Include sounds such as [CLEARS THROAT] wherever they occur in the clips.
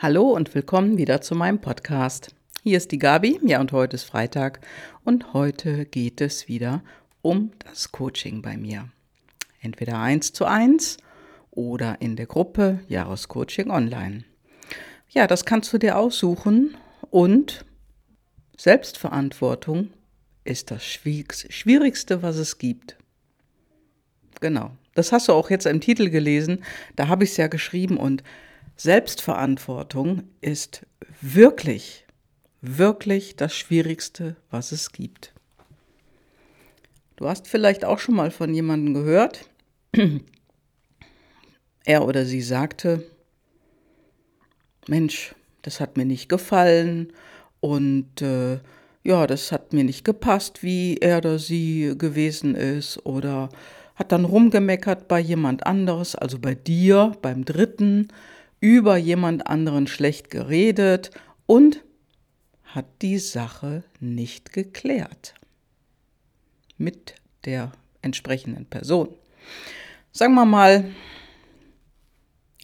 Hallo und willkommen wieder zu meinem Podcast. Hier ist die Gabi, ja, und heute ist Freitag und heute geht es wieder um das Coaching bei mir. Entweder eins zu eins oder in der Gruppe Jahrescoaching online. Ja, das kannst du dir aussuchen und Selbstverantwortung ist das Schwierigste, was es gibt. Genau, das hast du auch jetzt im Titel gelesen, da habe ich es ja geschrieben und Selbstverantwortung ist wirklich, wirklich das Schwierigste, was es gibt. Du hast vielleicht auch schon mal von jemandem gehört, [CLEARS THROAT] er oder sie sagte, Mensch, das hat mir nicht gefallen und äh, ja, das hat mir nicht gepasst, wie er oder sie gewesen ist oder hat dann rumgemeckert bei jemand anderes, also bei dir, beim Dritten über jemand anderen schlecht geredet und hat die Sache nicht geklärt mit der entsprechenden Person. Sagen wir mal,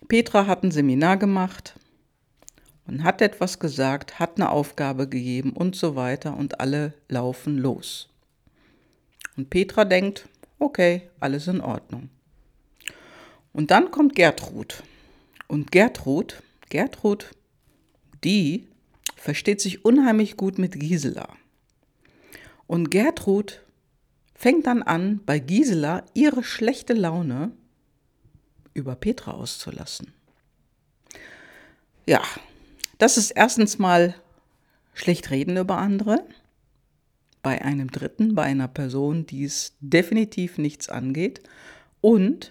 Petra hat ein Seminar gemacht und hat etwas gesagt, hat eine Aufgabe gegeben und so weiter und alle laufen los. Und Petra denkt, okay, alles in Ordnung. Und dann kommt Gertrud und Gertrud, Gertrud, die versteht sich unheimlich gut mit Gisela. Und Gertrud fängt dann an, bei Gisela ihre schlechte Laune über Petra auszulassen. Ja, das ist erstens mal schlecht reden über andere, bei einem Dritten, bei einer Person, die es definitiv nichts angeht und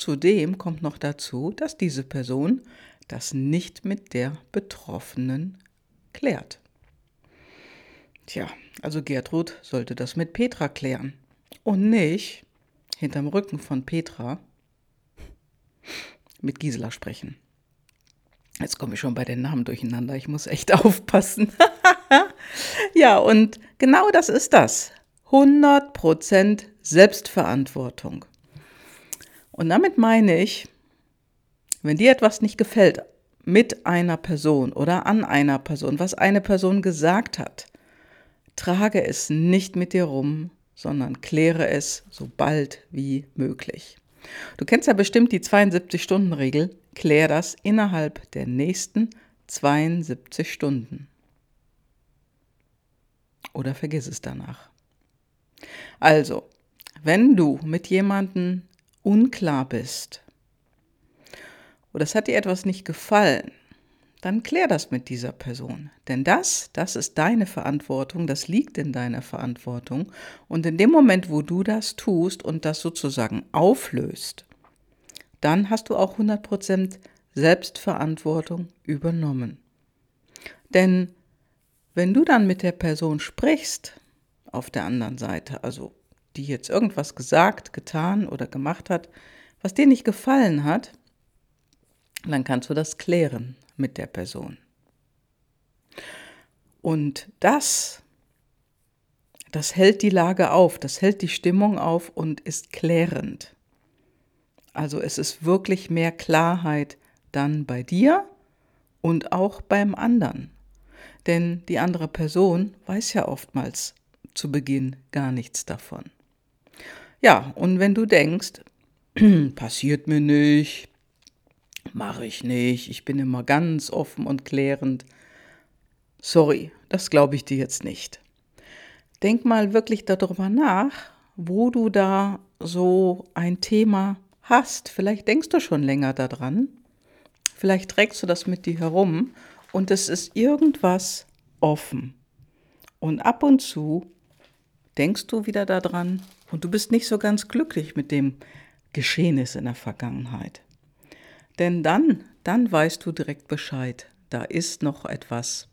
Zudem kommt noch dazu, dass diese Person das nicht mit der Betroffenen klärt. Tja, also Gertrud sollte das mit Petra klären und nicht hinterm Rücken von Petra mit Gisela sprechen. Jetzt komme ich schon bei den Namen durcheinander. Ich muss echt [LAUGHS] aufpassen. [LAUGHS] ja, und genau das ist das. 100% Selbstverantwortung. Und damit meine ich, wenn dir etwas nicht gefällt mit einer Person oder an einer Person, was eine Person gesagt hat, trage es nicht mit dir rum, sondern kläre es so bald wie möglich. Du kennst ja bestimmt die 72-Stunden-Regel. Klär das innerhalb der nächsten 72 Stunden. Oder vergiss es danach. Also, wenn du mit jemandem unklar bist oder es hat dir etwas nicht gefallen, dann klär das mit dieser Person. Denn das, das ist deine Verantwortung, das liegt in deiner Verantwortung. Und in dem Moment, wo du das tust und das sozusagen auflöst, dann hast du auch 100% Selbstverantwortung übernommen. Denn wenn du dann mit der Person sprichst, auf der anderen Seite, also die jetzt irgendwas gesagt, getan oder gemacht hat, was dir nicht gefallen hat, dann kannst du das klären mit der Person. Und das, das hält die Lage auf, das hält die Stimmung auf und ist klärend. Also es ist wirklich mehr Klarheit dann bei dir und auch beim anderen. Denn die andere Person weiß ja oftmals zu Beginn gar nichts davon. Ja, und wenn du denkst, [CLEARS THROAT] passiert mir nicht, mache ich nicht, ich bin immer ganz offen und klärend, sorry, das glaube ich dir jetzt nicht. Denk mal wirklich darüber nach, wo du da so ein Thema hast. Vielleicht denkst du schon länger daran, vielleicht trägst du das mit dir herum und es ist irgendwas offen. Und ab und zu denkst du wieder daran und du bist nicht so ganz glücklich mit dem Geschehnis in der Vergangenheit. Denn dann, dann weißt du direkt Bescheid, da ist noch etwas.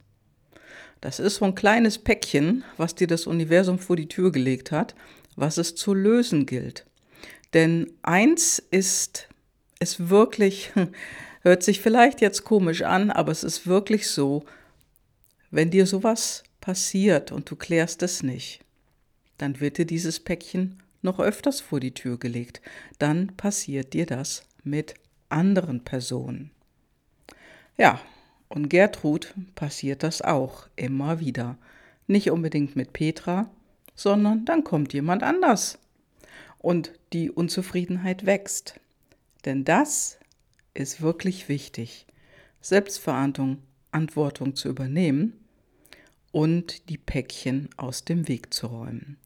Das ist so ein kleines Päckchen, was dir das Universum vor die Tür gelegt hat, was es zu lösen gilt. Denn eins ist es wirklich, [LAUGHS] hört sich vielleicht jetzt komisch an, aber es ist wirklich so, wenn dir sowas passiert und du klärst es nicht, dann wird dir dieses Päckchen noch öfters vor die Tür gelegt. Dann passiert dir das mit anderen Personen. Ja, Und Gertrud passiert das auch immer wieder. Nicht unbedingt mit Petra, sondern dann kommt jemand anders. Und die Unzufriedenheit wächst. Denn das ist wirklich wichtig, Selbstverantwortung zu übernehmen und die Päckchen aus dem Weg zu räumen.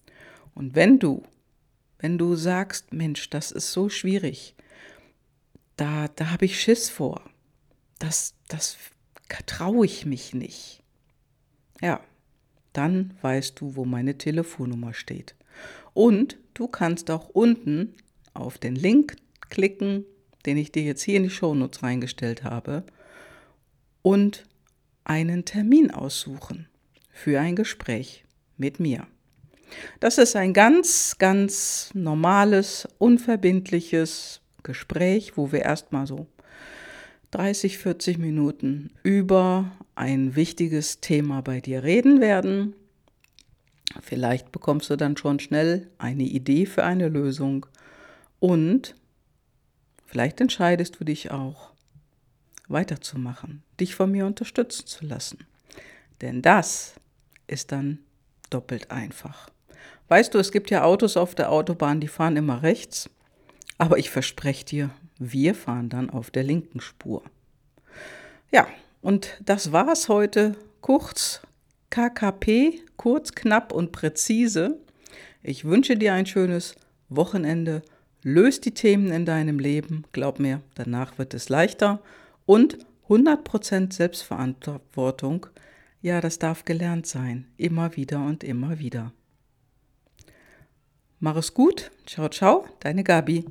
Und wenn du, wenn du sagst, Mensch, das ist so schwierig, da, da habe ich Schiss vor, das, das traue ich mich nicht. Ja, dann weißt du, wo meine Telefonnummer steht. Und du kannst auch unten auf den Link klicken, den ich dir jetzt hier in die Shownotes reingestellt habe, und einen Termin aussuchen für ein Gespräch mit mir. Das ist ein ganz, ganz normales, unverbindliches Gespräch, wo wir erstmal so 30, 40 Minuten über ein wichtiges Thema bei dir reden werden. Vielleicht bekommst du dann schon schnell eine Idee für eine Lösung und vielleicht entscheidest du dich auch, weiterzumachen, dich von mir unterstützen zu lassen. Denn das ist dann doppelt einfach. Weißt du, es gibt ja Autos auf der Autobahn, die fahren immer rechts, aber ich verspreche dir, wir fahren dann auf der linken Spur. Ja, und das war's heute. Kurz KKP, kurz, knapp und präzise. Ich wünsche dir ein schönes Wochenende. Löst die Themen in deinem Leben. Glaub mir, danach wird es leichter. Und 100% Selbstverantwortung. Ja, das darf gelernt sein. Immer wieder und immer wieder. Mach es gut. Ciao, ciao. Deine Gabi.